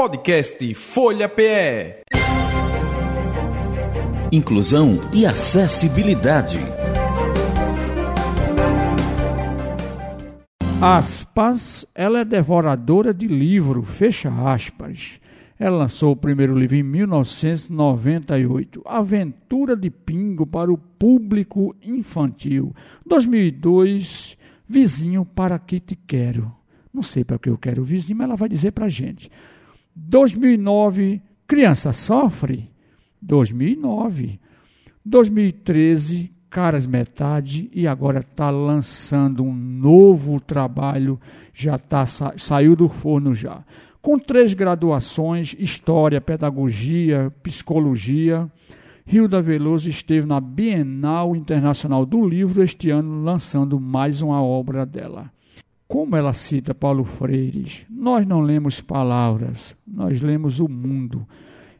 Podcast Folha PE. Inclusão e acessibilidade. Aspas, ela é devoradora de livro, fecha aspas. Ela lançou o primeiro livro em 1998, Aventura de Pingo para o Público Infantil. 2002, Vizinho para que te quero. Não sei para que eu quero o vizinho, mas ela vai dizer para a gente. 2009, Criança Sofre. 2009. 2013, Caras Metade. E agora está lançando um novo trabalho, já tá, saiu do forno já. Com três graduações, História, Pedagogia, Psicologia. Hilda Veloso esteve na Bienal Internacional do Livro este ano, lançando mais uma obra dela. Como ela cita Paulo Freire, nós não lemos palavras, nós lemos o mundo.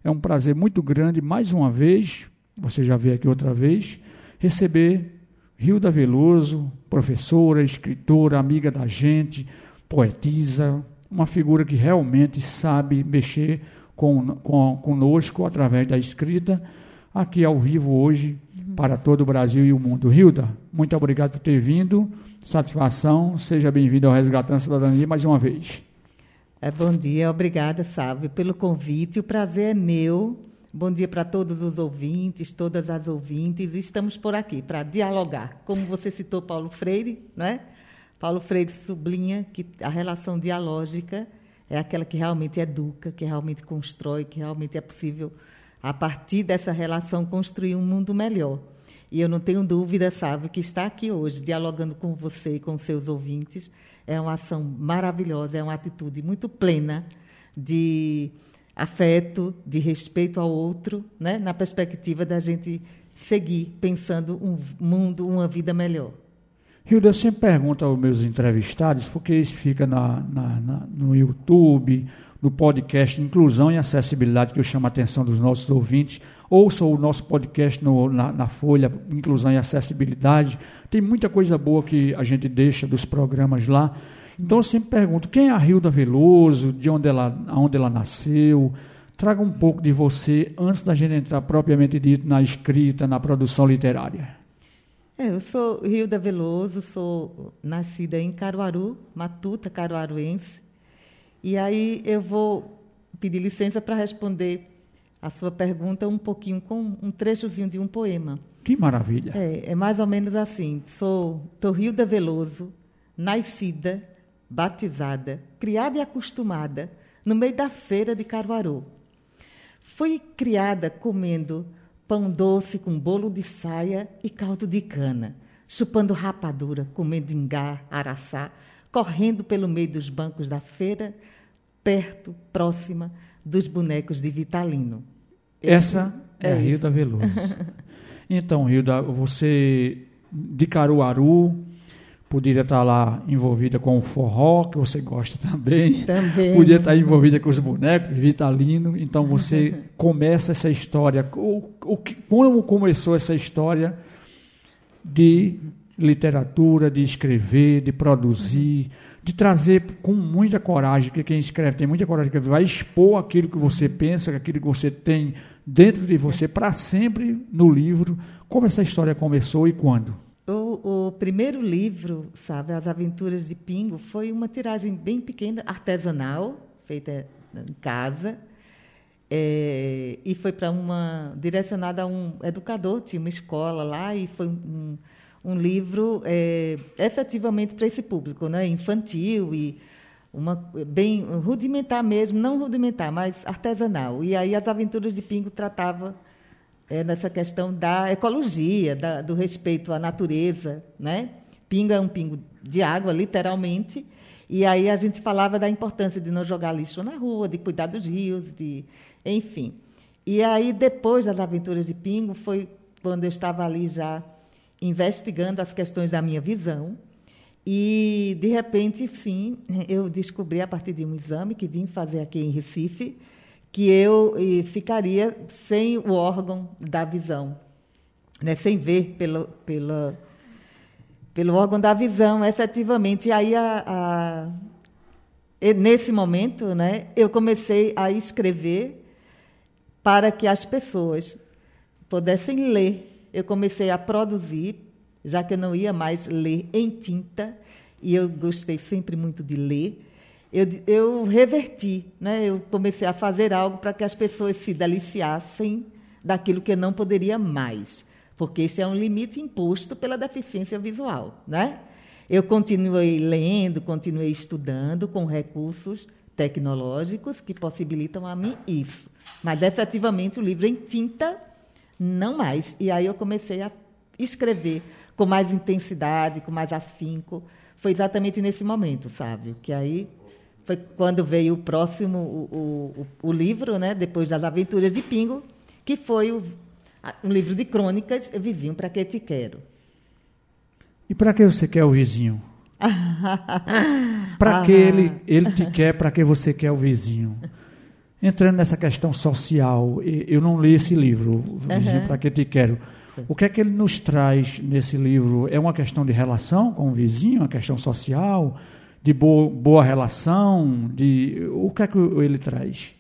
É um prazer muito grande, mais uma vez, você já veio aqui outra vez, receber Hilda Veloso, professora, escritora, amiga da gente, poetisa, uma figura que realmente sabe mexer com, com, conosco através da escrita, aqui ao vivo hoje, para todo o Brasil e o mundo. Hilda, muito obrigado por ter vindo. Satisfação, seja bem-vindo ao Resgatando a Cidadania mais uma vez. É, bom dia, obrigada, Sávio, pelo convite. O prazer é meu. Bom dia para todos os ouvintes, todas as ouvintes. Estamos por aqui para dialogar. Como você citou Paulo Freire, não é? Paulo Freire sublinha que a relação dialógica é aquela que realmente educa, que realmente constrói, que realmente é possível, a partir dessa relação, construir um mundo melhor. E eu não tenho dúvida, sabe, que estar aqui hoje dialogando com você e com seus ouvintes é uma ação maravilhosa, é uma atitude muito plena de afeto, de respeito ao outro, né? na perspectiva da gente seguir pensando um mundo, uma vida melhor. Hilda, eu sempre pergunto aos meus entrevistados, porque isso fica na, na, na, no YouTube, no podcast Inclusão e Acessibilidade, que eu chamo a atenção dos nossos ouvintes. Ouça o nosso podcast no, na, na, Folha, Inclusão e Acessibilidade. Tem muita coisa boa que a gente deixa dos programas lá. Então eu sempre pergunto, quem é a Hilda Veloso, de onde ela, onde ela nasceu? Traga um pouco de você antes da gente entrar propriamente dito na escrita, na produção literária. É, eu sou Hilda Veloso, sou nascida em Caruaru, Matuta, caruaruense. E aí eu vou pedir licença para responder a sua pergunta um pouquinho com um trechozinho de um poema. Que maravilha! É, é mais ou menos assim. Sou Torrilda Veloso, nascida, batizada, criada e acostumada no meio da feira de Caruaru. Fui criada comendo pão doce com bolo de saia e caldo de cana, chupando rapadura, comendo ingá, araçá, correndo pelo meio dos bancos da feira, perto, próxima dos bonecos de Vitalino. Essa é, é a Hilda Veloso. então, Hilda, você de Caruaru, poderia estar lá envolvida com o forró, que você gosta também. Também. Podia estar envolvida com os bonecos, Vitalino. Então, você começa essa história. O, o, como começou essa história de literatura, de escrever, de produzir, de trazer com muita coragem, porque quem escreve tem muita coragem, que vai expor aquilo que você pensa, aquilo que você tem dentro de você para sempre no livro. Como essa história começou e quando? O, o, primeiro livro, sabe, As Aventuras de Pingo, foi uma tiragem bem pequena, artesanal, feita em casa, é, e foi para uma direcionada a um educador, tinha uma escola lá e foi um, um livro é, efetivamente para esse público, né, infantil e uma bem rudimentar mesmo, não rudimentar, mas artesanal. E aí as Aventuras de Pingo tratava é, nessa questão da ecologia, da, do respeito à natureza, né? Pingo é um pingo de água, literalmente. E aí a gente falava da importância de não jogar lixo na rua, de cuidar dos rios, de, enfim. E aí depois das Aventuras de Pingo foi quando eu estava ali já investigando as questões da minha visão. E, de repente, sim, eu descobri, a partir de um exame que vim fazer aqui em Recife, que eu ficaria sem o órgão da visão, né? sem ver pelo, pelo, pelo órgão da visão, efetivamente. E aí a, a, nesse momento, né, eu comecei a escrever para que as pessoas pudessem ler. Eu comecei a produzir, já que eu não ia mais ler em tinta, e eu gostei sempre muito de ler. Eu, eu reverti, né? eu comecei a fazer algo para que as pessoas se deliciassem daquilo que eu não poderia mais, porque esse é um limite imposto pela deficiência visual. Né? Eu continuei lendo, continuei estudando com recursos tecnológicos que possibilitam a mim isso. Mas efetivamente o livro em tinta, não mais. E aí eu comecei a escrever com mais intensidade, com mais afinco. Foi exatamente nesse momento, sabe? Que aí foi quando veio o próximo, o, o, o livro, né? depois das Aventuras de Pingo, que foi o, um livro de crônicas, Vizinho, para que te quero? E para que você quer o vizinho? para que ele, ele te quer, para que você quer o vizinho? Entrando nessa questão social, eu não li esse livro, Vizinho, uhum. para que te quero. O que é que ele nos traz nesse livro? É uma questão de relação com o vizinho, uma questão social, de boa, boa relação, de o que é que ele traz?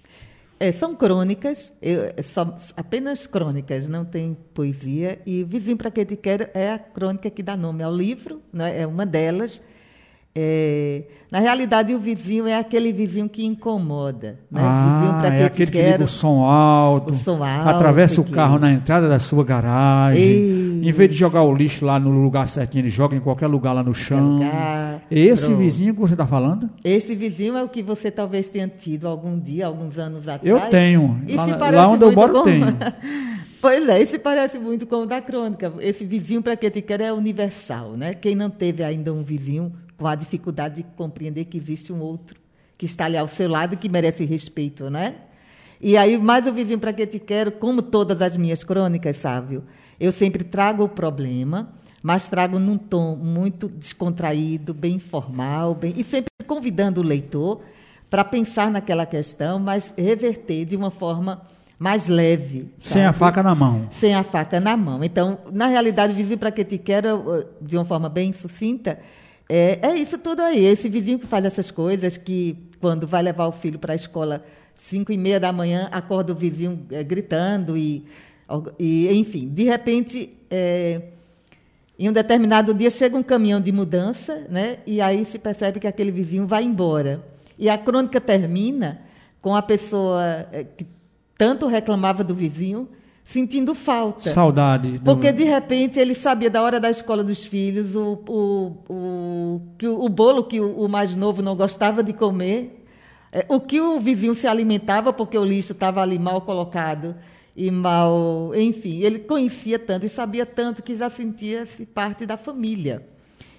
É, são crônicas, eu, só, apenas crônicas, não tem poesia. E Vizinho para que te quero é a crônica que dá nome ao livro, né? é uma delas. É, na realidade, o vizinho é aquele vizinho que incomoda. Né? Ah, vizinho para é aquele que liga o som alto, o som alto atravessa o carro que... na entrada da sua garagem. Em vez de jogar o lixo lá no lugar certinho, ele joga em qualquer lugar lá no chão. Lugar, Esse pronto. vizinho que você está falando? Esse vizinho é o que você talvez tenha tido algum dia, alguns anos atrás. Eu tenho. E lá, lá onde eu moro, com... tenho. Pois é, isso parece muito com o da crônica. Esse vizinho para que te quer é universal, né? Quem não teve ainda um vizinho com a dificuldade de compreender que existe um outro que está ali ao seu lado e que merece respeito, né? E aí, mais o vizinho para que te quero, como todas as minhas crônicas, Sávio, eu sempre trago o problema, mas trago num tom muito descontraído, bem informal, bem, e sempre convidando o leitor para pensar naquela questão, mas reverter de uma forma mais leve. Sem a faca na mão. Sem a faca na mão. Então, na realidade, Vizinho para que te quero, de uma forma bem sucinta, é, é isso tudo aí. Esse vizinho que faz essas coisas, que quando vai levar o filho para a escola, cinco e meia da manhã, acorda o vizinho é, gritando e, e, enfim, de repente, é, em um determinado dia chega um caminhão de mudança, né? E aí se percebe que aquele vizinho vai embora. E a crônica termina com a pessoa é, que tanto reclamava do vizinho sentindo falta. Saudade. Do... Porque, de repente, ele sabia da hora da escola dos filhos, o, o, o, o bolo que o, o, mais novo não gostava de comer, é, o que o vizinho se alimentava, porque o lixo estava ali mal colocado e mal. Enfim, ele conhecia tanto e sabia tanto que já sentia-se parte da família.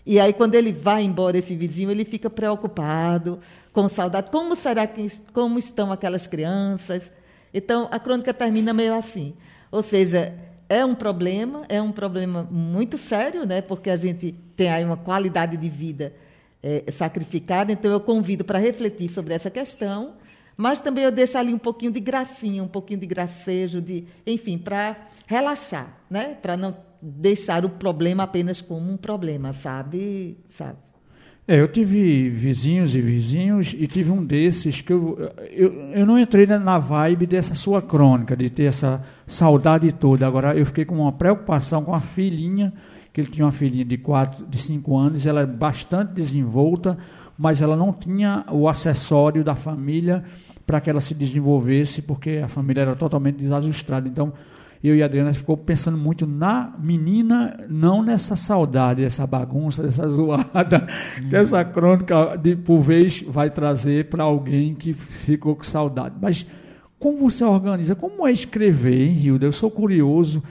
E aí, quando ele vai embora, esse vizinho, ele fica preocupado, com saudade. Como será que como estão aquelas crianças? Então, a crônica termina meio assim. Ou seja, é um problema, é um problema muito sério, né? porque a gente tem aí uma qualidade de vida é, sacrificada. Então, eu convido para refletir sobre essa questão, mas também eu deixo ali um pouquinho de gracinha, um pouquinho de gracejo, de, enfim, para relaxar, né? para não deixar o problema apenas como um problema, sabe? sabe? É, eu tive vizinhos e vizinhos e tive um desses que eu, eu, eu não entrei na vibe dessa sua crônica, de ter essa saudade toda. Agora, eu fiquei com uma preocupação com a filhinha, que ele tinha uma filhinha de quatro, de cinco anos, ela é bastante desenvolta, mas ela não tinha o acessório da família para que ela se desenvolvesse, porque a família era totalmente desajustada. Então, eu e a Adriana ficou pensando muito na menina, não nessa saudade, essa bagunça, essa zoada, uhum. que essa crônica, de, por vez, vai trazer para alguém que ficou com saudade. Mas como você organiza? Como é escrever, hein, Hilda? Eu sou curioso.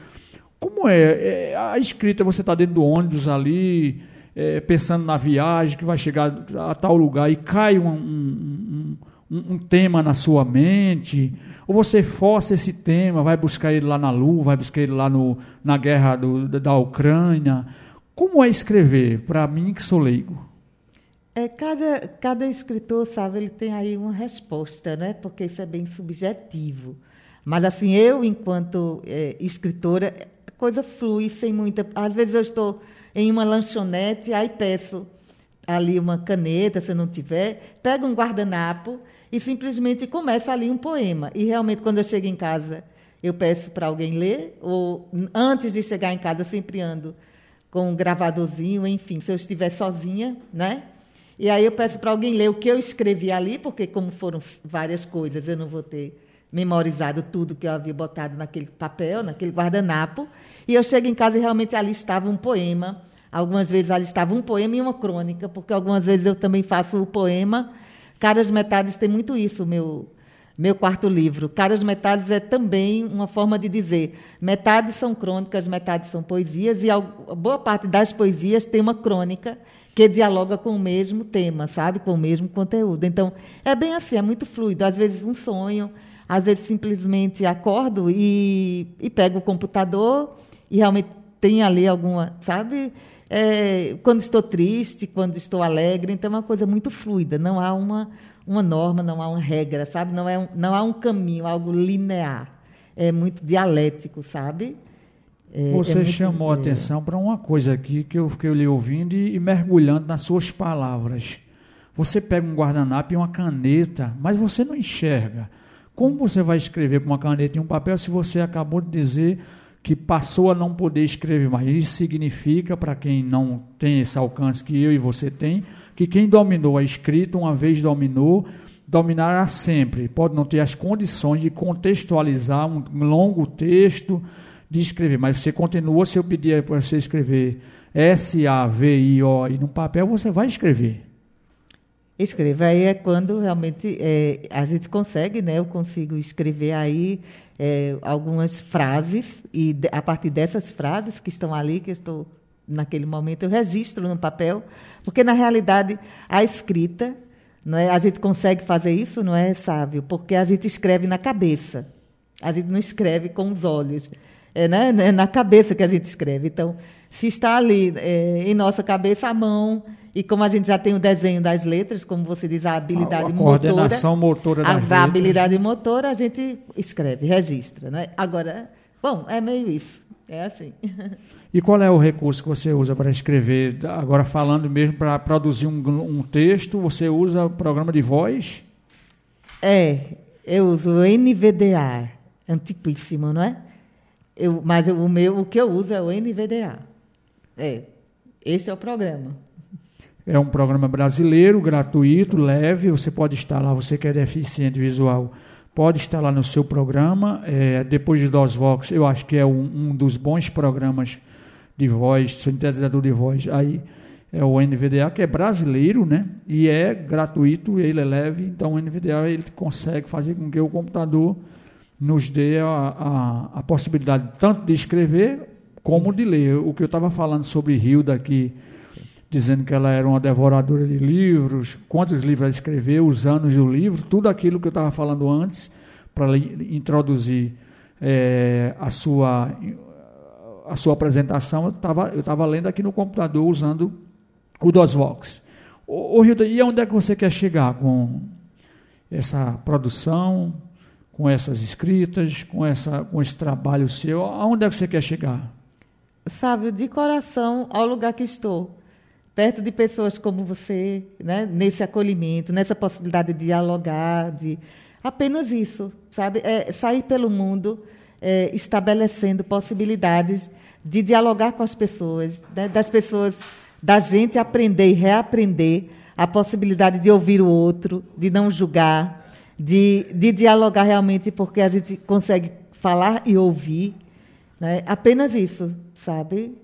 Como é? é a escrita, você está dentro do ônibus ali, é, pensando na viagem, que vai chegar a tal lugar e cai um, um, um, um tema na sua mente ou você força esse tema, vai buscar ele lá na Lua, vai buscar ele lá no, na guerra do, da Ucrânia. Como é escrever, para mim que sou leigo? É, cada, cada escritor, sabe, ele tem aí uma resposta, né? porque isso é bem subjetivo. Mas, assim, eu, enquanto é, escritora, a coisa flui sem muita. Às vezes eu estou em uma lanchonete, aí peço ali uma caneta, se não tiver, pega um guardanapo e simplesmente começa ali um poema. E realmente, quando eu chego em casa, eu peço para alguém ler, ou antes de chegar em casa, eu sempre ando com um gravadorzinho, enfim, se eu estiver sozinha, né? E aí eu peço para alguém ler o que eu escrevi ali, porque como foram várias coisas, eu não vou ter memorizado tudo que eu havia botado naquele papel, naquele guardanapo. E eu chego em casa e realmente ali estava um poema. Algumas vezes ali estava um poema e uma crônica, porque algumas vezes eu também faço o poema. Caras Metades tem muito isso, meu meu quarto livro. Caras Metades é também uma forma de dizer. Metades são crônicas, metades são poesias, e a boa parte das poesias tem uma crônica que dialoga com o mesmo tema, sabe? Com o mesmo conteúdo. Então, é bem assim, é muito fluido. Às vezes um sonho, às vezes simplesmente acordo e, e pego o computador e realmente tem ali alguma, sabe? É, quando estou triste, quando estou alegre, então é uma coisa muito fluida, não há uma, uma norma, não há uma regra, sabe? Não, é um, não há um caminho, algo linear. É muito dialético, sabe? É, Você é chamou a atenção para uma coisa aqui que eu fiquei lhe ouvindo e, e mergulhando nas suas palavras. Você pega um guardanapo e uma caneta, mas você não enxerga. Como você vai escrever com uma caneta e um papel se você acabou de dizer que passou a não poder escrever mais? Isso significa, para quem não tem esse alcance que eu e você tem, que quem dominou a escrita, uma vez dominou, dominará sempre. Pode não ter as condições de contextualizar um longo texto, de escrever, mas você continua, se eu pedir para você escrever S-A-V-I-O e no papel, você vai escrever. Escreva aí é quando realmente é, a gente consegue, né? Eu consigo escrever aí é, algumas frases e a partir dessas frases que estão ali, que estou naquele momento, eu registro no papel, porque na realidade a escrita, não é? A gente consegue fazer isso, não é, sábio? Porque a gente escreve na cabeça. A gente não escreve com os olhos. É, né? é na cabeça que a gente escreve. Então, se está ali é, em nossa cabeça a mão e como a gente já tem o desenho das letras, como você diz, a habilidade a, a motora. Coordenação motora das a, letras. A habilidade motora a gente escreve, registra. Né? Agora, bom, é meio isso. É assim. E qual é o recurso que você usa para escrever? Agora, falando mesmo para produzir um, um, texto, você usa o programa de voz? É, eu uso o NVDA, antiquíssimo, não é? Eu, mas eu, o, meu, o que eu uso é o NVDA. É, esse é o programa. É um programa brasileiro, gratuito, leve. Você pode instalar, você que é deficiente visual, pode instalar no seu programa. É, depois de DOSVox, eu acho que é um, um, dos bons programas de voz, sintetizador de voz. Aí é o NVDA, que é brasileiro, né? E é gratuito, ele é leve. Então o NVDA ele consegue fazer com que o computador nos dê a, a, a possibilidade tanto de escrever como de ler. O que eu estava falando sobre Hilda aqui dizendo que ela era uma devoradora de livros, quantos livros ela escreveu, os anos do livro, tudo aquilo que eu estava falando antes, para introduzir é, a, sua, a sua apresentação, eu estava eu tava lendo aqui no computador usando o DOSVox. Ô, Hilda, e onde é que você quer chegar com essa produção, com essas escritas, com, essa, com esse trabalho seu? Aonde é que você quer chegar? Sabe, de coração ao lugar que estou perto de pessoas como você, né? nesse acolhimento, nessa possibilidade de dialogar, de apenas isso, sabe? É sair pelo mundo é, estabelecendo possibilidades de dialogar com as pessoas, né? das pessoas, da gente aprender e reaprender a possibilidade de ouvir o outro, de não julgar, de, de dialogar realmente porque a gente consegue falar e ouvir. Né? Apenas isso, sabe?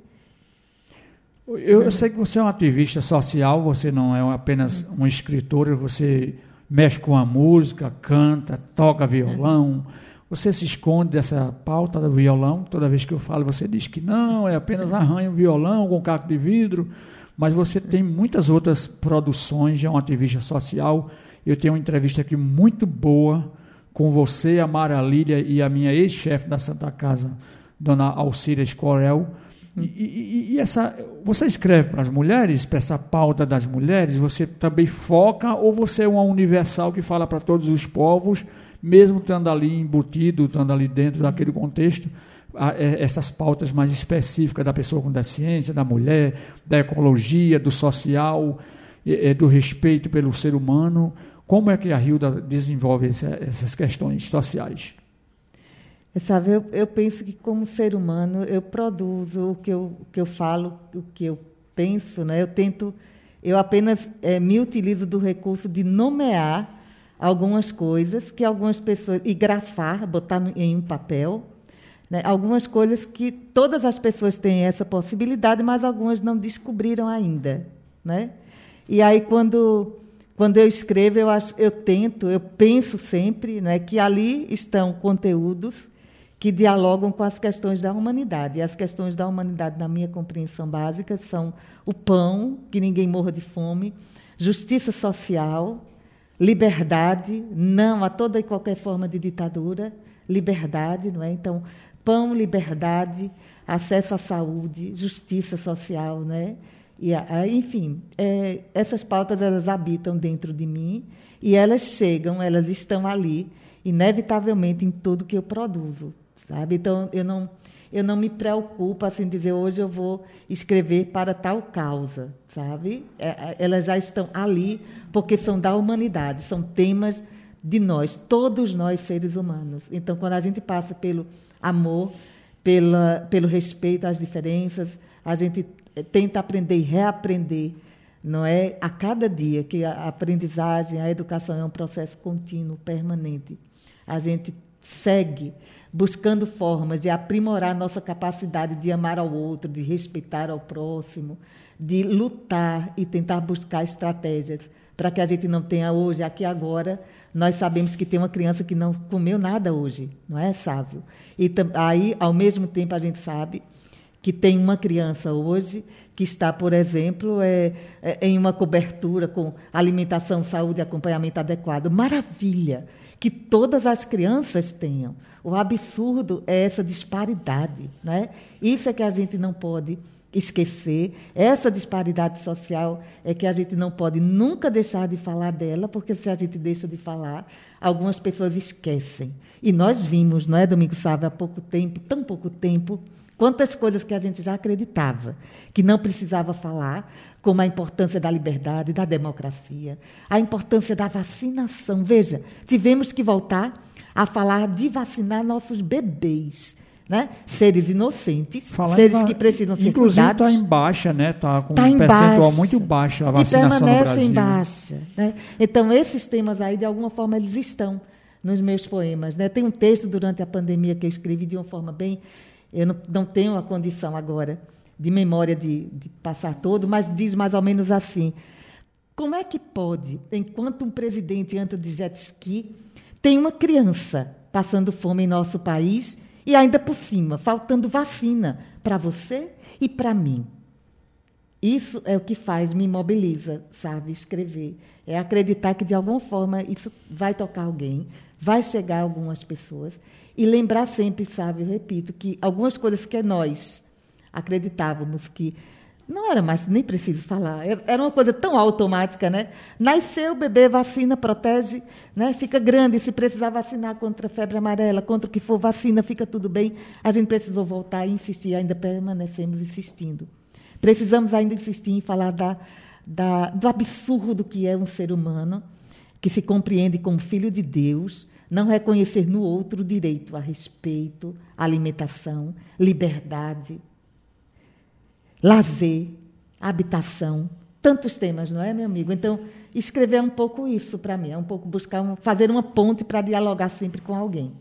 Eu, eu, sei que você é um ativista social, você não é apenas um escritor, você mexe com a música, canta, toca violão. Você se esconde dessa pauta do violão. Toda vez que eu falo, você diz que não, é apenas arranha um violão com caco de vidro. Mas você tem muitas outras produções, é um ativista social. Eu tenho uma entrevista aqui muito boa com você, a Mara Lília e a minha ex-chefe da Santa Casa, dona Alcira Escorel e, e, e, essa, você escreve para as mulheres, para essa pauta das mulheres, você também foca ou você é uma universal que fala para todos os povos, mesmo estando ali embutido, estando ali dentro daquele contexto, a, é, essas pautas mais específicas da pessoa com deficiência, da mulher, da ecologia, do social. é, do respeito pelo ser humano. Como é que a Hilda desenvolve essa, essas questões sociais? Sabe, eu, eu, penso que como ser humano eu produzo o que eu, o que eu falo, o que eu penso, né? Eu tento, eu apenas é, me utilizo do recurso de nomear algumas coisas que algumas pessoas e grafar, botar em um papel, né? algumas coisas que todas as pessoas têm essa possibilidade, mas algumas não descobriram ainda, né? E aí quando quando eu escrevo eu acho, eu tento, eu penso sempre, né, que ali estão conteúdos que dialogam com as questões da humanidade. E as questões da humanidade, na minha compreensão básica, são o pão, que ninguém morra de fome, justiça social, liberdade, não a toda e qualquer forma de ditadura, liberdade, não é? Então, pão, liberdade, acesso à saúde, justiça social, né? E, enfim, é, essas pautas elas habitam dentro de mim e elas chegam, elas estão ali, inevitavelmente em tudo que eu produzo sabe? Então eu não eu não me preocupo assim dizer hoje eu vou escrever para tal causa, sabe? É, é, elas já estão ali porque são da humanidade, são temas de nós, todos nós seres humanos. Então quando a gente passa pelo amor, pela, pelo respeito às diferenças, a gente tenta aprender e reaprender, não é? A cada dia que a aprendizagem, a educação é um processo contínuo, permanente. A gente segue buscando formas de aprimorar nossa capacidade de amar ao outro, de respeitar ao próximo, de lutar e tentar buscar estratégias para que a gente não tenha hoje, aqui agora, nós sabemos que tem uma criança que não comeu nada hoje, não é, Sávio? E aí, ao mesmo tempo, a gente sabe que tem uma criança hoje que está, por exemplo, é, é, em uma cobertura com alimentação, saúde e acompanhamento adequado. Maravilha! Que todas as crianças tenham. O absurdo é essa disparidade. Né? Isso é que a gente não pode esquecer. Essa disparidade social é que a gente não pode nunca deixar de falar dela, porque se a gente deixa de falar, algumas pessoas esquecem. E nós vimos, não é, Domingo Sávio, há pouco tempo, tão pouco tempo, quantas coisas que a gente já acreditava que não precisava falar, como a importância da liberdade, da democracia, a importância da vacinação. Veja, tivemos que voltar a falar de vacinar nossos bebês. Né? Seres inocentes, Falar seres que precisam ser Inclusive cuidados. Inclusive está em baixa, né? Está com tá um percentual baixa, muito baixo a vacinação e permanece no Brasil. em baixa. Né? Então, esses temas aí, de alguma forma, eles estão nos meus poemas. Né? Tem um texto durante a pandemia que eu escrevi de uma forma bem... Eu não, não tenho a condição agora de memória de, de passar todo, mas diz mais ou menos assim. Como é que pode, enquanto um presidente anda de jet ski tem uma criança passando fome em nosso país e ainda por cima, faltando vacina para você e para mim. Isso é o que faz, me mobiliza, sabe, escrever. É acreditar que, de alguma forma, isso vai tocar alguém, vai chegar a algumas pessoas. E lembrar sempre, sabe, eu repito, que algumas coisas que nós acreditávamos que não era mais, nem preciso falar. Era uma coisa tão automática, né? Nasceu, bebê, vacina, protege, né? fica grande. Se precisar vacinar contra a febre amarela, contra o que for vacina, fica tudo bem. A gente precisou voltar e insistir, ainda permanecemos insistindo. Precisamos ainda insistir em falar da, da, do absurdo que é um ser humano, que se compreende como filho de Deus, não reconhecer no outro direito a respeito, alimentação, liberdade, lazer, habitação, tantos temas, não é, meu amigo? Então, escrever é um pouco isso para mim, é um pouco buscar um, fazer uma ponte para dialogar sempre com alguém.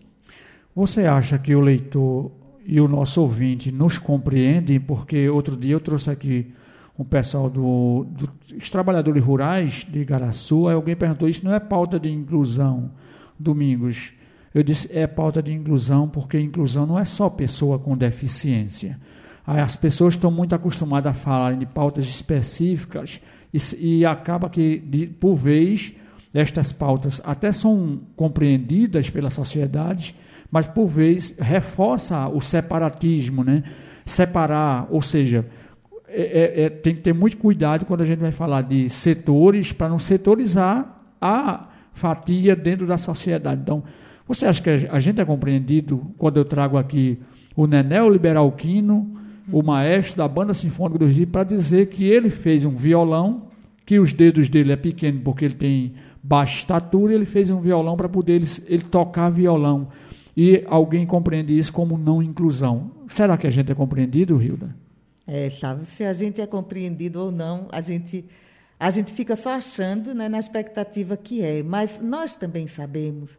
Você acha que o leitor e o nosso ouvinte nos compreendem? Porque outro dia eu trouxe aqui um pessoal do, do, dos trabalhadores rurais de Igaraçu, aí alguém perguntou, isso não é pauta de inclusão, Domingos? Eu disse, é pauta de inclusão, porque inclusão não é só pessoa com deficiência. As pessoas estão muito acostumadas a falar de pautas específicas e, e acaba que, de, por vez, estas pautas até são compreendidas pela sociedade, mas por vez reforça o separatismo, né? Separar, ou seja, é, é, é tem que ter muito cuidado quando a gente vai falar de setores para não setorizar a fatia dentro da sociedade. Então, você acha que a gente é compreendido quando eu trago aqui o Nenel Liberalquino, o maestro da Banda Sinfônica do Recife, para dizer que ele fez um violão que os dedos dele é pequeno porque ele tem baixa estatura, ele fez um violão para poder ele, ele tocar violão. E alguém compreende isso como não inclusão. Será que a gente é compreendido, Hilda? É, sabe, se a gente é compreendido ou não, a gente, a gente fica só achando né, na expectativa que é. Mas nós também sabemos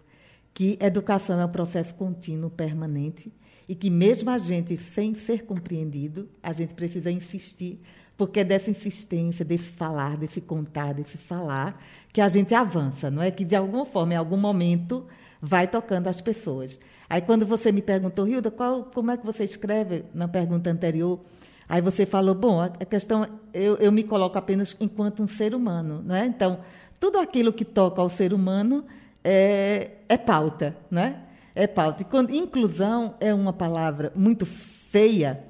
que educação é um processo contínuo, permanente, e que mesmo a gente sem ser compreendido, a gente precisa insistir, porque é dessa insistência, desse falar, desse contar, desse falar, que a gente avança, não é? Que de alguma forma, em algum momento, vai tocando as pessoas. Aí quando você me perguntou, Hilda, qual, como é que você escreve na pergunta anterior? Aí você falou, bom, a questão, eu, eu me coloco apenas enquanto um ser humano, não é? Então, tudo aquilo que toca ao ser humano é, é pauta, não é? É pauta. E quando inclusão é uma palavra muito feia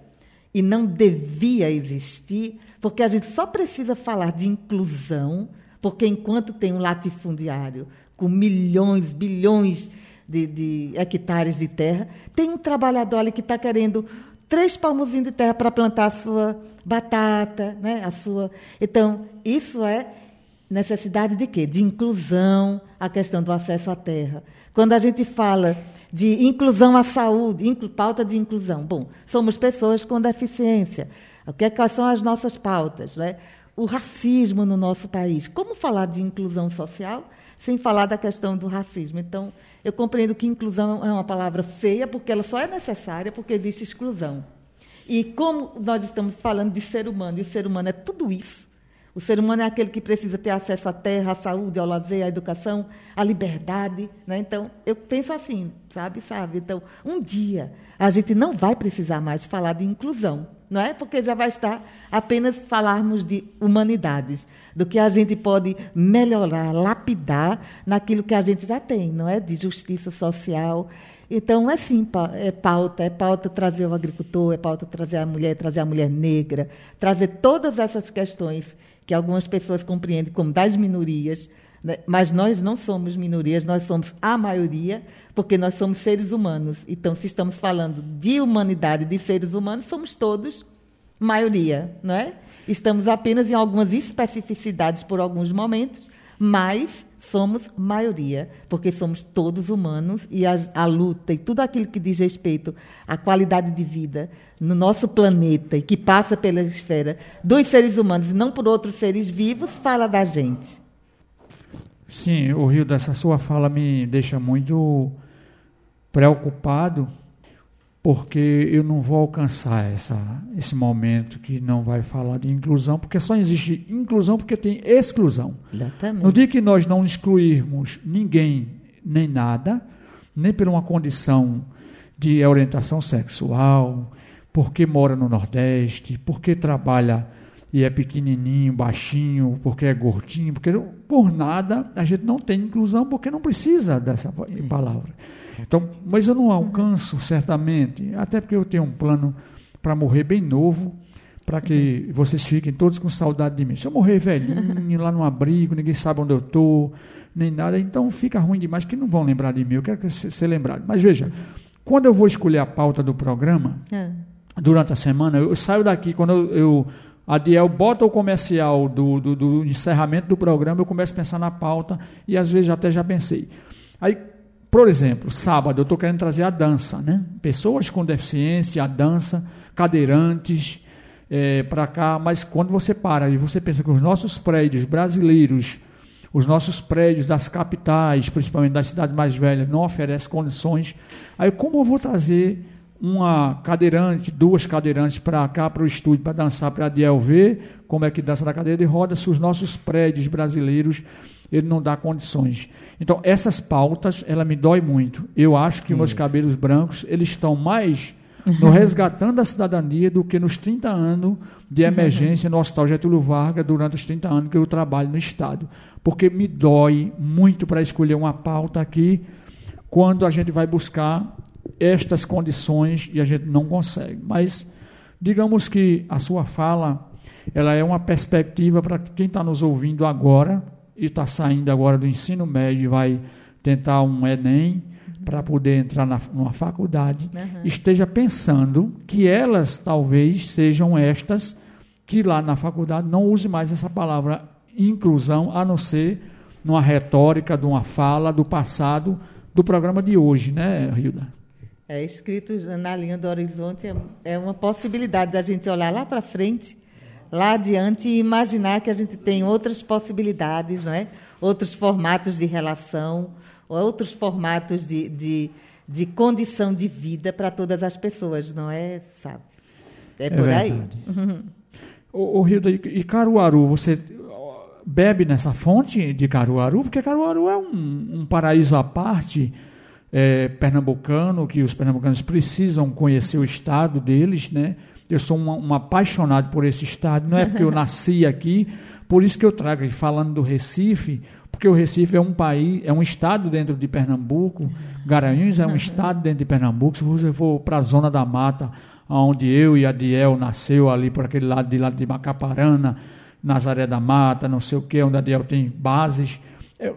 e não devia existir, porque a gente só precisa falar de inclusão, porque enquanto tem um latifundiário com milhões, bilhões de, de hectares de terra, tem um trabalhador ali que está querendo três palmozinhos de terra para plantar a sua batata, né? A sua. Então, isso é necessidade de quê? De inclusão, a questão do acesso à terra. Quando a gente fala de inclusão à saúde, inclu, pauta de inclusão, bom, somos pessoas com deficiência. O que, é, quais são as nossas pautas? Né? O racismo no nosso país. Como falar de inclusão social sem falar da questão do racismo? Então, eu compreendo que inclusão é uma palavra feia, porque ela só é necessária porque existe exclusão. E como nós estamos falando de ser humano, e o ser humano é tudo isso, o ser humano é aquele que precisa ter acesso à terra, à saúde, ao lazer, à educação, à liberdade. Né? Então, eu penso assim, sabe, sabe? Então, um dia a gente não vai precisar mais falar de inclusão, não é? Porque já vai estar apenas falarmos de humanidades, do que a gente pode melhorar, lapidar naquilo que a gente já tem, não é? De justiça social. Então, é sim, é pauta, é pauta trazer o agricultor, é pauta trazer a mulher, trazer a mulher negra, trazer todas essas questões que algumas pessoas compreendem como das minorias? Mas nós não somos minorias, nós somos a maioria, porque nós somos seres humanos. Então, se estamos falando de humanidade, de seres humanos, somos todos maioria, não é? Estamos apenas em algumas especificidades por alguns momentos, mas somos maioria, porque somos todos humanos e a, a, luta e tudo aquilo que diz respeito à qualidade de vida no nosso planeta e que passa pela esfera dos seres humanos e não por outros seres vivos, fala da gente. Sim, o Rio dessa sua fala me deixa muito preocupado porque eu não vou alcançar essa, esse momento que não vai falar de inclusão, porque só existe inclusão porque tem exclusão. Exatamente. No dia que nós não excluirmos ninguém nem nada, nem por uma condição de orientação sexual, porque mora no Nordeste, porque trabalha e é pequenininho, baixinho, porque é gordinho, porque por nada a gente não tem inclusão, porque não precisa dessa palavra. Então, mas eu não alcanço certamente, até porque eu tenho um plano para morrer bem novo, para que vocês fiquem todos com saudade de mim. Se eu morrer velhinho, lá no abrigo, ninguém sabe onde eu estou, nem nada, então fica ruim demais, que não vão lembrar de mim, eu quero ser lembrado. Mas veja, quando eu vou escolher a pauta do programa, é. durante a semana, eu saio daqui, quando eu, eu a Diel bota o comercial do, do, do, encerramento do programa, eu começo a pensar na pauta e às vezes até já pensei. Aí por exemplo, sábado eu estou querendo trazer a dança, né? Pessoas com deficiência, a dança, cadeirantes, é, para cá, mas quando você para e você pensa que os nossos prédios brasileiros, os nossos prédios das capitais, principalmente das cidades mais velhas, não oferecem condições, aí como eu vou trazer uma cadeirante, duas cadeirantes para cá, para o estúdio, para dançar para a DLV, como é que dança na cadeira de rodas, se os nossos prédios brasileiros ele não dá condições. Então, essas pautas, ela me dói muito. Eu acho que Isso. meus cabelos brancos, eles estão mais no resgatando a cidadania do que nos 30 anos de emergência no Hospital Getúlio Vargas durante os 30 anos que eu trabalho no Estado. Porque me dói muito para escolher uma pauta aqui quando a gente vai buscar estas condições e a gente não consegue. Mas digamos que a sua fala ela é uma perspectiva para quem está nos ouvindo agora e está saindo agora do ensino médio, vai tentar um Enem para poder entrar na, numa faculdade, uhum. esteja pensando que elas talvez sejam estas que lá na faculdade não use mais essa palavra inclusão, a não ser numa retórica, de uma fala do passado do programa de hoje, né, Hilda? É, escrito na linha do horizonte é, é uma possibilidade da gente olhar lá para frente, lá adiante e imaginar que a gente tem outras possibilidades, não é? outros formatos de relação, outros formatos de, de, de condição de vida para todas as pessoas, não é? Sabe? É, é por aí. o Hilda, e Caruaru, você bebe nessa fonte de Caruaru? Porque Caruaru é um, um paraíso à parte é, pernambucano, que os pernambucanos precisam conhecer o estado deles, né? Eu sou um, um apaixonado por esse estado, não é porque eu nasci aqui, por isso que eu trago aqui, falando do Recife, porque o Recife é um país, é um estado dentro de Pernambuco, Garanhuns é um estado dentro de Pernambuco, se você for para a zona da mata, onde eu e Adiel nasceu, ali por aquele lado de lado de Macaparana, Nazaré da Mata, não sei o que, onde Adiel tem bases,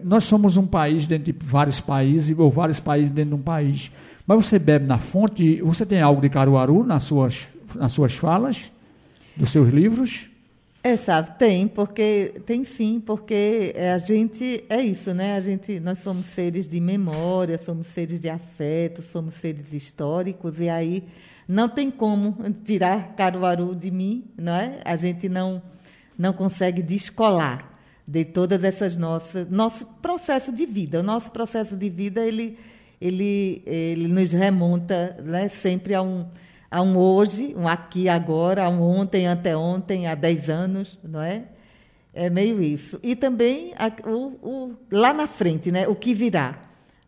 nós somos um país dentro de vários países, ou vários países dentro de um país. Mas você bebe na fonte, você tem algo de Caruaru nas suas, nas suas falas, dos seus livros? É, sabe, tem, porque tem sim, porque a gente é isso, né? A gente, nós somos seres de memória, somos seres de afeto, somos seres históricos e aí não tem como tirar Caruaru de mim, não é? A gente não não consegue descolar de todas essas nossas nosso processo de vida. O nosso processo de vida ele ele ele nos remonta, né, sempre a um a um hoje, um aqui agora, a um ontem, anteontem, há 10 anos, não é? É meio isso. E também a, o, o, lá na frente, né? O que virá?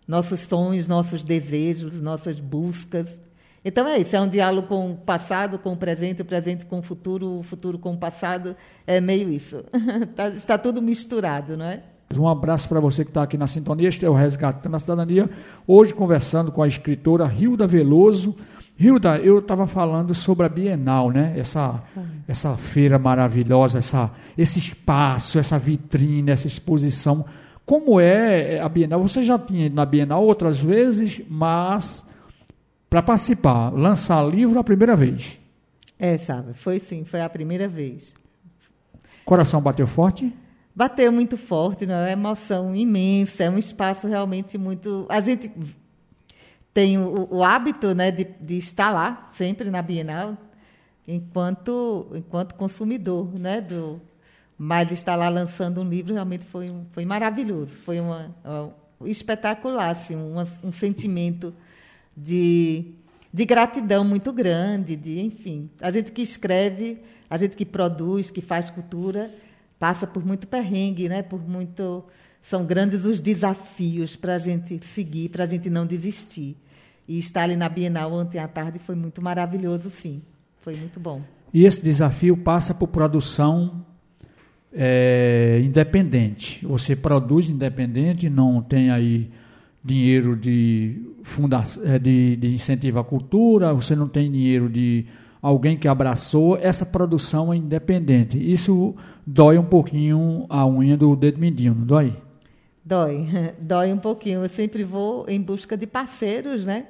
Nossos sonhos, nossos desejos, nossas buscas. Então é isso, é um diálogo com o passado, com o presente, o presente com o futuro, o futuro com o passado, é meio isso. Tá, está tudo misturado, não é? Um abraço para você que está aqui na sintonia, este é o Resgatando a Cidadania, hoje conversando com a escritora Hilda Veloso. Hilda, eu estava falando sobre a Bienal, né? Essa, essa feira maravilhosa, essa, esse espaço, essa vitrine, essa exposição. Como é a Bienal? Você já tinha ido na Bienal outras vezes, mas para participar, lançar livro a primeira vez. É, sabe, foi sim, foi a primeira vez. Coração bateu forte? Bateu muito forte, não é uma emoção imensa, é um espaço realmente muito. A gente tem o, o hábito né, de, de, estar lá, sempre na Bienal, enquanto, enquanto consumidor, né, do, mas estar lá lançando um livro realmente foi, foi maravilhoso, foi uma, uma espetacular, assim, um, um sentimento de, de gratidão muito grande, de enfim. A gente que escreve, a gente que produz, que faz cultura, passa por muito perrengue, né? por muito. São grandes os desafios para a gente seguir, para a gente não desistir. E estar ali na Bienal ontem à tarde foi muito maravilhoso, sim. Foi muito bom. E esse desafio passa por produção é, independente. Você produz independente, não tem aí dinheiro de, funda é, de, de incentivo à cultura, você não tem dinheiro de alguém que abraçou, essa produção é independente. Isso dói um pouquinho a unha do dedo mindinho, não dói? Dói, dói um pouquinho. Eu sempre vou em busca de parceiros, né?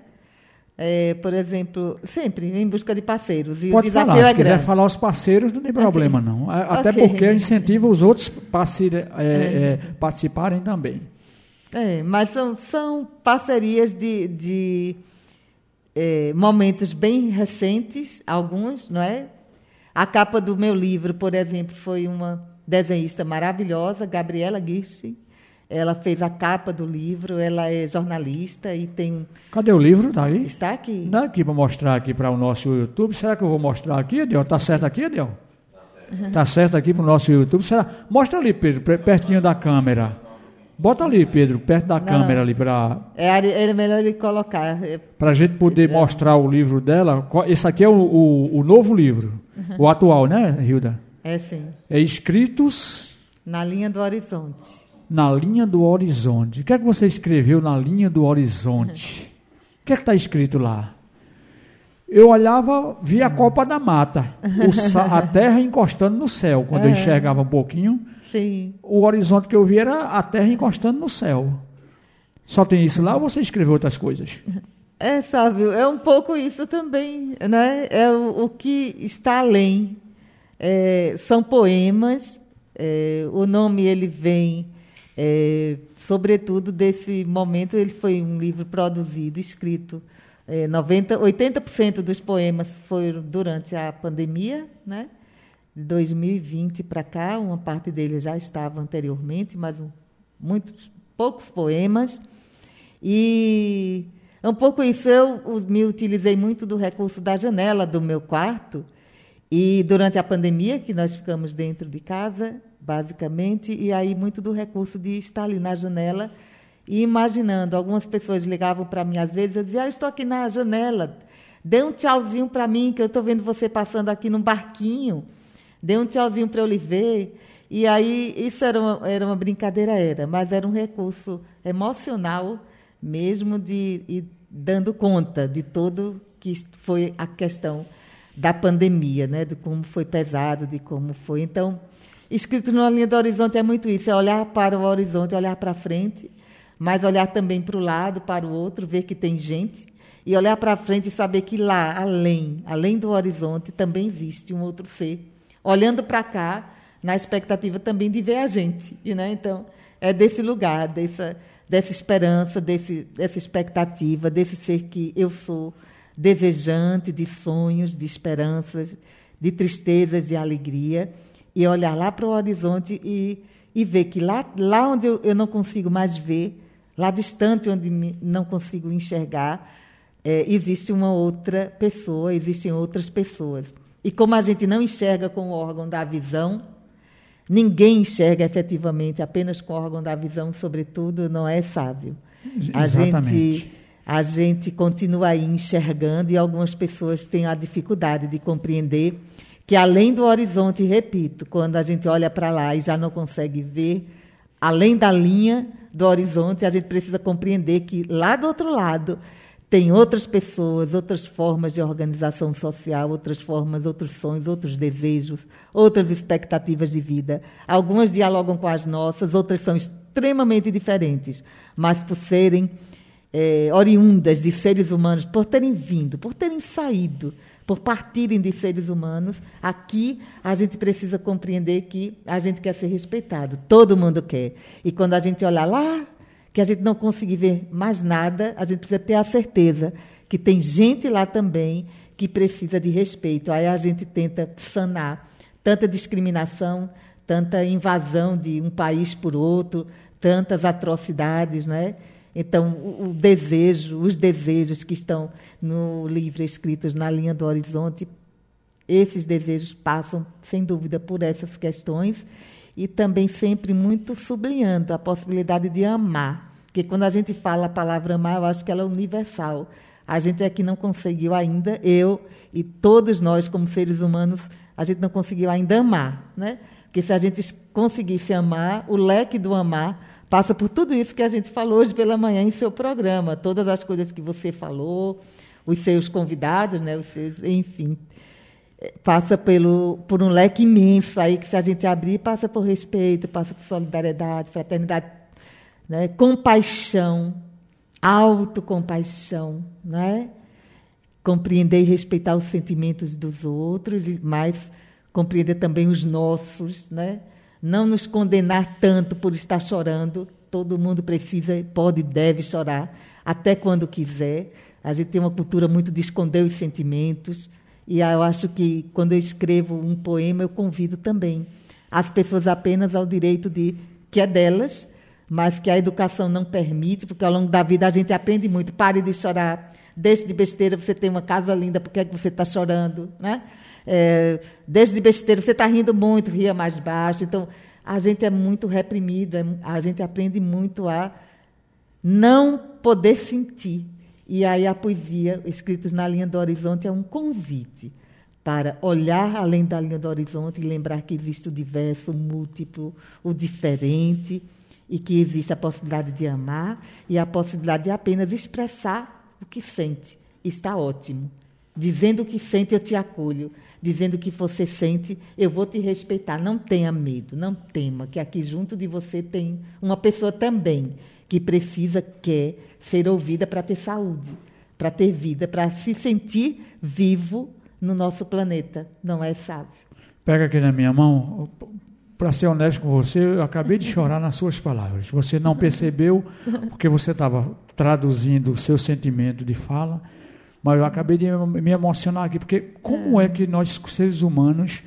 É, por exemplo, sempre em busca de parceiros. E Pode o falar, é se quiser falar os parceiros, não tem problema okay. não. Até okay. porque incentiva os outros é, é, participarem também. É, mas são, são parcerias de, de é, momentos bem recentes, alguns, não é? A capa do meu livro, por exemplo, foi uma desenhista maravilhosa, Gabriela Guiche. Ela fez a capa do livro, ela é jornalista e tem. Cadê o livro? Está aí? Está aqui. Está aqui para mostrar aqui para o nosso YouTube. Será que eu vou mostrar aqui, Adel? Está certo aqui, Adel? Está certo. Tá certo aqui para o nosso YouTube. Será? Mostra ali, Pedro, pertinho da câmera. Bota ali, Pedro, perto da não, câmera ali para. É, é melhor ele colocar. É, para a gente poder é. mostrar o livro dela. Esse aqui é o, o, o novo livro, uhum. o atual, né, Hilda? É sim. É escritos. Na linha do horizonte. Na linha do horizonte. O que é que você escreveu na linha do horizonte? o que é que está escrito lá? Eu olhava, via a copa da mata, a terra encostando no céu, quando eu é. enxergava um pouquinho. Sim. O horizonte que eu vi era a terra encostando no céu. Só tem isso lá ou você escreveu outras coisas? É, sabe, é um pouco isso também, né? É o, o que está além. É, são poemas, É, o nome ele vem, é, sobretudo, desse momento. Ele foi um livro produzido, escrito. É, 90, 80% dos poemas foram durante a pandemia, né? De 2020 para cá, uma parte deles já estava anteriormente, mas muitos poucos poemas. E um pouco isso eu me utilizei muito do recurso da janela do meu quarto. E durante a pandemia, que nós ficamos dentro de casa, basicamente, e aí muito do recurso de estar ali na janela e imaginando. Algumas pessoas ligavam para mim às vezes, eu dizia: ah, estou aqui na janela, dê um tchauzinho para mim, que eu estou vendo você passando aqui num barquinho, dê um tchauzinho para eu lhe ver. E aí, isso era uma, era uma brincadeira, era, mas era um recurso emocional mesmo de ir dando conta de tudo que foi a questão da pandemia, né, de como foi pesado, de como foi. Então, escrito na linha do horizonte é muito isso, é olhar para o horizonte, olhar para frente, mas olhar também para o lado, para o outro, ver que tem gente e olhar para frente e saber que lá, além, além do horizonte, também existe um outro ser, olhando para cá, na expectativa também de ver a gente, né? Então, é desse lugar, dessa dessa esperança, desse, dessa expectativa, desse ser que eu sou, desejante de sonhos, de esperanças, de tristezas, de alegria, e olhar lá para o horizonte e, e ver que lá, lá onde eu, eu não consigo mais ver, lá distante onde me, não consigo enxergar, é, existe uma outra pessoa, existem outras pessoas. E como a gente não enxerga com o órgão da visão, ninguém enxerga efetivamente apenas com o órgão da visão, sobretudo, não é sábio. A gente, a gente continua aí enxergando e algumas pessoas têm a dificuldade de compreender que, além do horizonte, repito, quando a gente olha para lá e já não consegue ver, além da linha do horizonte, a gente precisa compreender que lá do outro lado tem outras pessoas, outras formas de organização social, outras formas, outros sonhos, outros desejos, outras expectativas de vida. Algumas dialogam com as nossas, outras são extremamente diferentes, mas por serem é, oriundas de seres humanos, por terem vindo, por terem saído, por partirem de seres humanos, aqui a gente precisa compreender que a gente quer ser respeitado, todo mundo quer. E quando a gente olha lá que a gente não conseguir ver mais nada, a gente precisa ter a certeza que tem gente lá também que precisa de respeito. Aí a gente tenta sanar tanta discriminação, tanta invasão de um país por outro, tantas atrocidades, não é? Então, o desejo, os desejos que estão no livro escritos na linha do horizonte, esses desejos passam, sem dúvida, por essas questões e também sempre muito sublinhando a possibilidade de amar. Porque quando a gente fala a palavra amar, eu acho que ela é universal. A gente que não conseguiu ainda, eu e todos nós, como seres humanos, a gente não conseguiu ainda amar. Né? Porque se a gente conseguisse amar, o leque do amar passa por tudo isso que a gente falou hoje pela manhã em seu programa, todas as coisas que você falou, os seus convidados, né, os seus, enfim, passa pelo, por um leque imenso aí que se a gente abrir passa por respeito, passa por solidariedade, fraternidade, né? compaixão, autocompaixão, né? compreender e respeitar os sentimentos dos outros, mas compreender também os nossos, né? não nos condenar tanto por estar chorando. Todo mundo precisa, pode e deve chorar, até quando quiser. A gente tem uma cultura muito de esconder os sentimentos, e eu acho que quando eu escrevo um poema, eu convido também as pessoas apenas ao direito de que é delas, mas que a educação não permite, porque ao longo da vida a gente aprende muito. Pare de chorar, deixe de besteira, você tem uma casa linda, por que, é que você está chorando? Né? É, deixe de besteira, você está rindo muito, ria mais baixo. Então, a gente é muito reprimido, é, a gente aprende muito a não poder sentir. E aí a poesia, escritos na linha do horizonte, é um convite para olhar além da linha do horizonte e lembrar que existe o diverso, o múltiplo, o diferente, e que existe a possibilidade de amar e a possibilidade de apenas expressar o que sente. Está ótimo. Dizendo o que sente, eu te acolho. Dizendo o que você sente, eu vou te respeitar. Não tenha medo, não tema, que aqui junto de você tem uma pessoa também que precisa, quer ser ouvida para ter saúde, para ter vida, para se sentir vivo no nosso planeta. Não é sábio. Pega aqui na minha mão, para ser honesto com você, eu acabei de chorar nas suas palavras. Você não percebeu, porque você estava traduzindo o seu sentimento de fala, mas eu acabei de me emocionar aqui, porque como é que nós, seres humanos,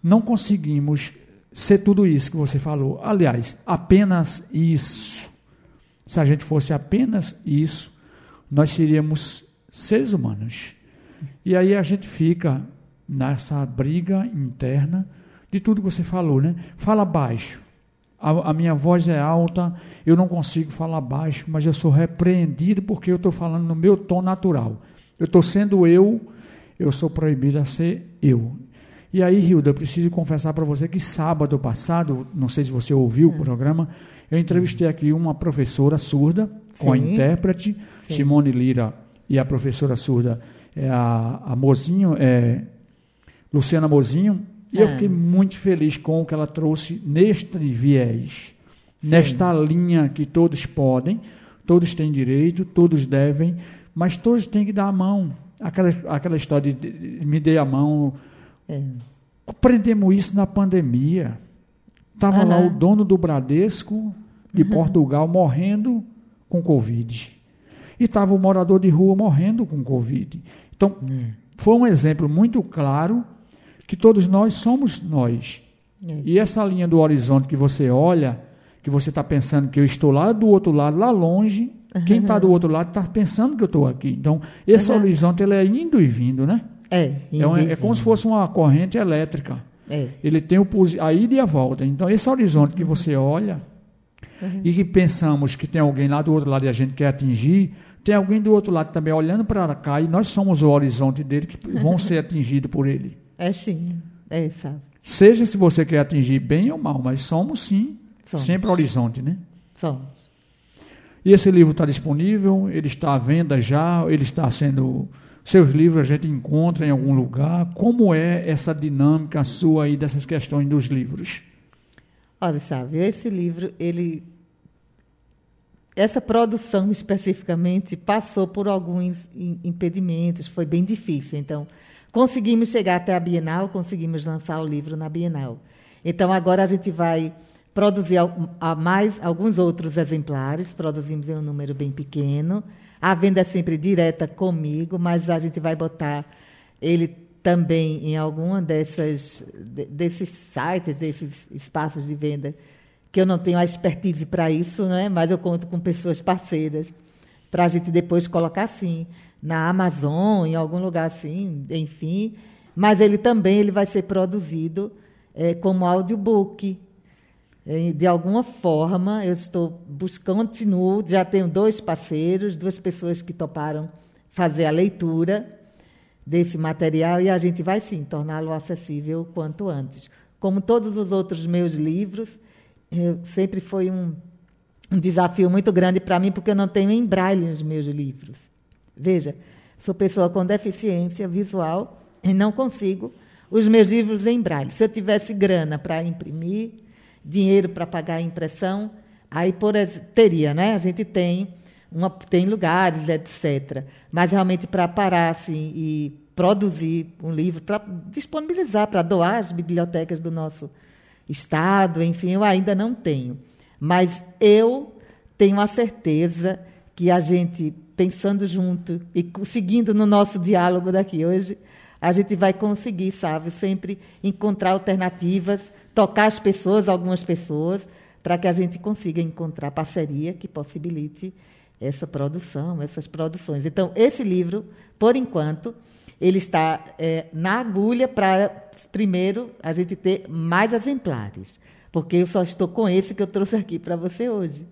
não conseguimos ser tudo isso que você falou? Aliás, apenas isso. Se a gente fosse apenas isso, nós seríamos seres humanos. E aí a gente fica nessa briga interna de tudo que você falou, né? Fala baixo. A, a, minha voz é alta, eu não consigo falar baixo, mas eu sou repreendido porque eu estou falando no meu tom natural. Eu estou sendo eu, eu sou proibido a ser eu. E aí, Hilda, eu preciso confessar para você que sábado passado, não sei se você ouviu é. o programa, eu entrevistei aqui uma professora surda, com Sim. a intérprete, Sim. Simone Lira, e a professora surda, é a, a Mozinho, é, Luciana Mozinho, e é. eu fiquei muito feliz com o que ela trouxe neste viés, Sim. nesta linha que todos podem, todos têm direito, todos devem, mas todos têm que dar a mão. Aquela, aquela história de, de, de me dê a mão. É. Aprendemos isso na pandemia. Estava uhum. lá o dono do Bradesco de uhum. Portugal morrendo com Covid. E estava o morador de rua morrendo com Covid. Então, uhum. foi um exemplo muito claro que todos nós somos nós. É. E essa linha do horizonte que você olha, que você está pensando que eu estou lá do outro lado, lá longe, quem está do outro lado está pensando que eu estou aqui. Então, esse horizonte ele é indo e vindo, né? É, é, um, é como se fosse uma corrente elétrica. É. Ele tem o, a ida e a volta. Então, esse horizonte que você olha uhum. e que pensamos que tem alguém lá do outro lado e a gente quer atingir, tem alguém do outro lado também olhando para cá e nós somos o horizonte dele que vão ser atingidos por ele. É sim, é, sabe. Seja se você quer atingir bem ou mal, mas somos sim, somos. sempre horizonte, né? Somos. E esse livro está disponível, ele está à venda já, ele está sendo. Seus livros a gente encontra em algum lugar. Como é essa dinâmica sua aí dessas questões dos livros? Olha, sabe, esse livro, ele. Essa produção especificamente passou por alguns impedimentos, foi bem difícil. Então, Conseguimos chegar até a Bienal, conseguimos lançar o livro na Bienal. Então, agora a gente vai produzir a mais alguns outros exemplares, produzimos em um número bem pequeno. A venda é sempre direta comigo, mas a gente vai botar ele também em alguma dessas desses sites, desses espaços de venda que eu não tenho a expertise para isso, né? mas eu conto com pessoas parceiras para a gente depois colocar assim na Amazon, em algum lugar assim, enfim. Mas ele também ele vai ser produzido é, como audiobook. É, de alguma forma, eu estou buscando, continuo, já tenho dois parceiros, duas pessoas que toparam fazer a leitura desse material e a gente vai sim torná-lo acessível quanto antes. Como todos os outros meus livros, sempre foi um, um desafio muito grande para mim, porque eu não tenho em braille os meus livros. Veja, sou pessoa com deficiência visual e não consigo os meus livros em braille. Se eu tivesse grana para imprimir, dinheiro para pagar a impressão, aí por, teria, né? A gente tem uma, tem lugares, etc. Mas realmente para parar assim e produzir um livro, para disponibilizar, para doar às bibliotecas do nosso estado, enfim, eu ainda não tenho. Mas eu tenho a certeza que a gente pensando junto e seguindo no nosso diálogo daqui hoje, a gente vai conseguir, sabe, sempre encontrar alternativas, tocar as pessoas, algumas pessoas, para que a gente consiga encontrar parceria que possibilite essa produção, essas produções. Então, esse livro, por enquanto, ele está é, na agulha para, primeiro, a gente ter mais exemplares, porque eu só estou com esse que eu trouxe aqui para você hoje.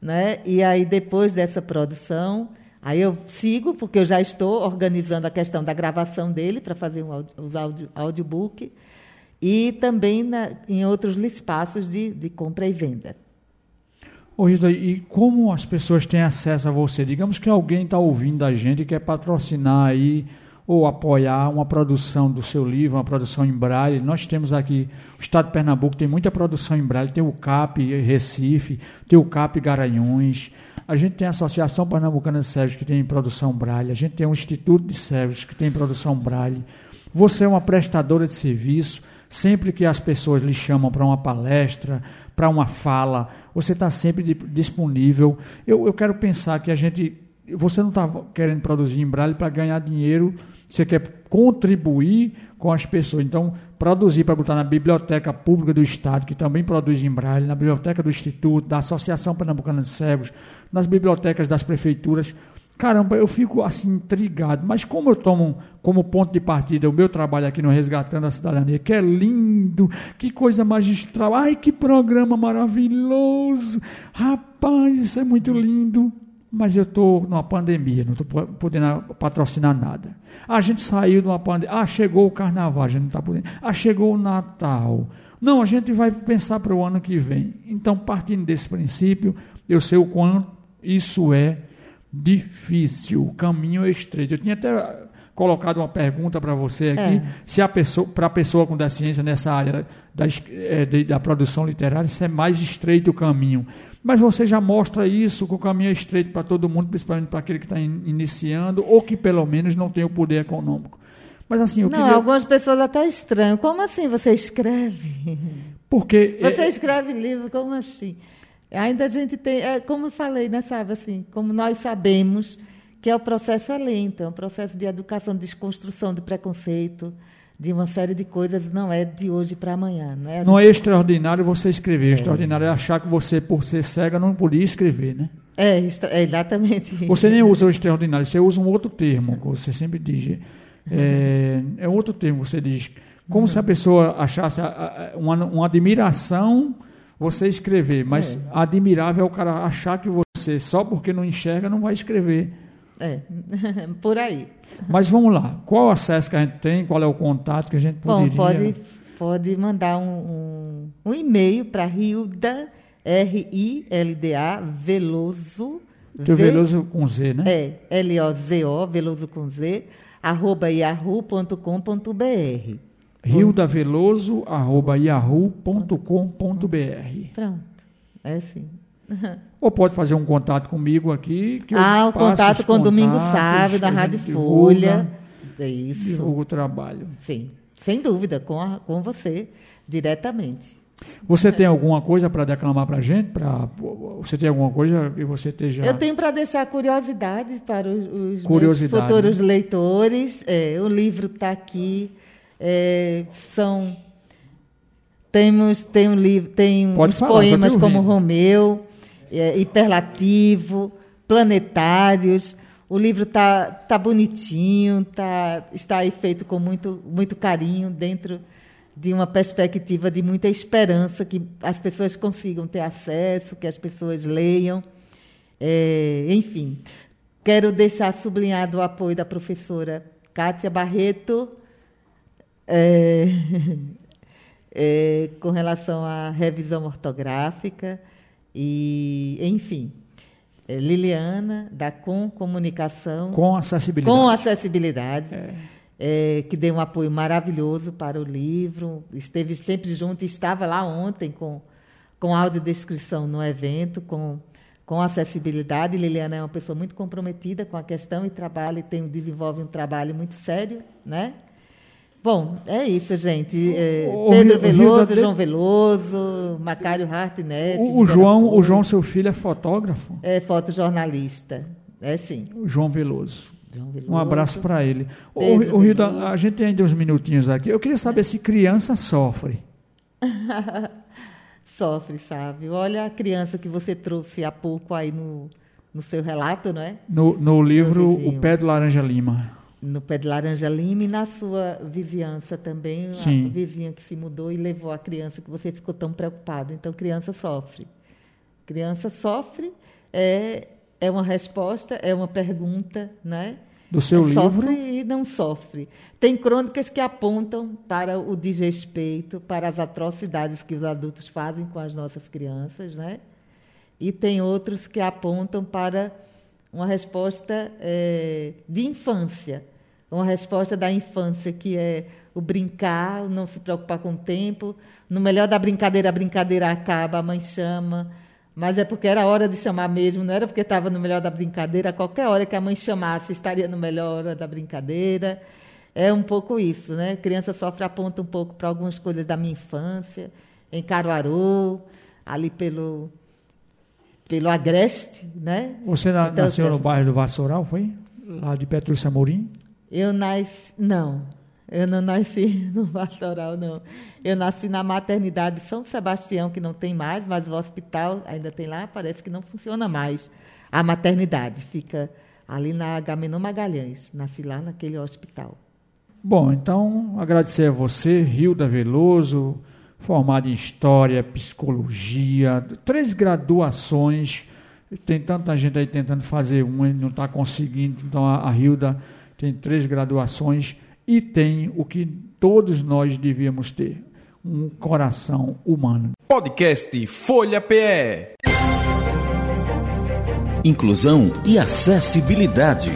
Né? E aí, depois dessa produção, Aí eu sigo, porque eu já estou organizando a questão da gravação dele para fazer um os audio, audiobook e também na, em outros espaços de, de compra e venda. Ô Isla, e como as pessoas têm acesso a você? Digamos que alguém está ouvindo a gente e quer patrocinar aí ou apoiar uma produção do seu livro, uma produção em braille. Nós temos aqui, o Estado de Pernambuco tem muita produção em braille, tem o CAP Recife, tem o CAP Garanhuns, a gente tem a Associação Pernambucana de Sérvios que tem produção Braille, a gente tem o Instituto de Sérvios que tem produção Braille. Você é uma prestadora de serviço, Sempre que as pessoas lhe chamam para uma palestra, para uma fala, você está sempre disponível. Eu, eu quero pensar que a gente. Você não está querendo produzir em braille para ganhar dinheiro, você quer contribuir com as pessoas. Então, produzir para botar na Biblioteca Pública do Estado, que também produz em braille, na Biblioteca do Instituto, da Associação Pernambucana de Cegos, nas bibliotecas das prefeituras. Caramba, eu fico assim intrigado, mas como eu tomo como ponto de partida o meu trabalho aqui no Resgatando a Cidadania, que é lindo, que coisa magistral, ai que programa maravilhoso, rapaz, isso é muito lindo, mas eu estou numa pandemia, não estou podendo patrocinar nada. A gente saiu de uma pandemia, ah, chegou o carnaval, a gente não está podendo, ah, chegou o Natal. Não, a gente vai pensar para o ano que vem. Então, partindo desse princípio, eu sei o quanto isso é difícil, o caminho é estreito. Eu tinha até colocado uma pergunta para você aqui, é. se a pessoa, para a pessoa com deficiência nessa área da, é, da produção literária, se é mais estreito o caminho. Mas você já mostra isso, que o caminho é estreito para todo mundo, principalmente para aquele que está in, iniciando, ou que pelo menos não tem o poder econômico. Mas assim, eu não, queria... algumas pessoas até estranham. Como assim você escreve? Porque você é... escreve livro, como assim? Ainda a gente tem, é, como eu falei, né, sabe, assim, como nós sabemos que é o processo é lento, é um processo de educação, de desconstrução de preconceito, de uma série de coisas, não é de hoje para amanhã. Não é, não é extraordinário você escrever, é. extraordinário é achar que você, por ser cega, não podia escrever, né? É, é exatamente. Você nem usa o extraordinário, você usa um outro termo, que você sempre diz. É, é outro termo, você diz. Como uhum. se a pessoa achasse uma, uma admiração você escrever, mas é. admirável é o cara achar que você, só porque não enxerga, não vai escrever. É, por aí. Mas vamos lá, qual o acesso que a gente tem, qual é o contato que a gente poderia... Bom, pode, pode mandar um, um, um e-mail para Rilda, R-I-L-D-A, Veloso... Teu v, Veloso com Z, né? É, L-O-Z-O, Veloso com Z, arroba yahoo.com.br rildaveloso.yahoo.com.br Pronto, é assim. Ou pode fazer um contato comigo aqui. Que ah, o contato com Domingo Sávio, da Rádio Folha. É isso. Divulga o trabalho. Sim, sem dúvida, com, a, com você, diretamente. Você tem alguma coisa para declamar para a gente? Pra, você tem alguma coisa que você esteja. Eu tenho para deixar curiosidade para os, os futuros né? leitores. É, o livro está aqui é, são temos tem um livro tem Pode uns falar, poemas como Romeu, é, hiperlativo, planetários. O livro tá tá bonitinho, tá está aí feito com muito muito carinho dentro de uma perspectiva de muita esperança que as pessoas consigam ter acesso, que as pessoas leiam, é, enfim. Quero deixar sublinhado o apoio da professora Kátia Barreto, é, é, com relação à revisão ortográfica e, enfim, é, Liliana da Com Comunicação com acessibilidade, com acessibilidade é. é. que deu um apoio maravilhoso para o livro, esteve sempre junto, estava lá ontem com com audiodescrição no evento, com com acessibilidade. Liliana é uma pessoa muito comprometida com a questão e trabalha e tem, desenvolve um trabalho muito sério, né? Bom, é isso, gente. É, Pedro o Veloso, João Veloso, Macário Hartnett. O, o João, o João, seu filho, é fotógrafo? É fotojornalista. É sim. O João Veloso. João Veloso. Um abraço para ele. o, o Rio a gente tem ainda uns minutinhos aqui. Eu queria saber se criança sofre. sofre, sabe? Olha a criança que você trouxe há pouco aí no, no seu relato, não é? No, no livro O Pé do Laranja Lima no pé de Laranja Lima e na sua vizinhança também, Sim. a vizinha que se mudou e levou a criança que você ficou tão preocupado. Então, criança sofre. Criança sofre é, é uma resposta, é uma pergunta, né? Do seu sofre livro? Sofre e não sofre. Tem crônicas que apontam para o desrespeito, para as atrocidades que os adultos fazem com as nossas crianças, né? E tem outros que apontam para uma resposta é, de infância, uma resposta da infância, que é o brincar, o não se preocupar com o tempo. No melhor da brincadeira, a brincadeira acaba, a mãe chama, mas é porque era hora de chamar mesmo, não era porque estava no melhor da brincadeira. A qualquer hora que a mãe chamasse, estaria no melhor hora da brincadeira. é um pouco isso, né? Criança sofre aponta um pouco para algumas coisas da minha infância, em Caruaru, ali pelo pelo Agreste, né? Você na, então, nasceu no bairro do Vassoural, foi? Lá de Petrúcia Amorim? Eu nasci, não. Eu não nasci no Vassoural, não. Eu nasci na maternidade São Sebastião, que não tem mais, mas o hospital ainda tem lá, parece que não funciona mais. A maternidade fica ali na Agamenon Magalhães. Nasci lá naquele hospital. Bom, então agradecer a você, Hilda Veloso, formada em História, Psicologia, três graduações. Tem tanta gente aí tentando fazer uma e não está conseguindo. Então a, a Hilda tem três graduações e tem o que todos nós devíamos ter: um coração humano. Podcast Folha PE. Inclusão e acessibilidade.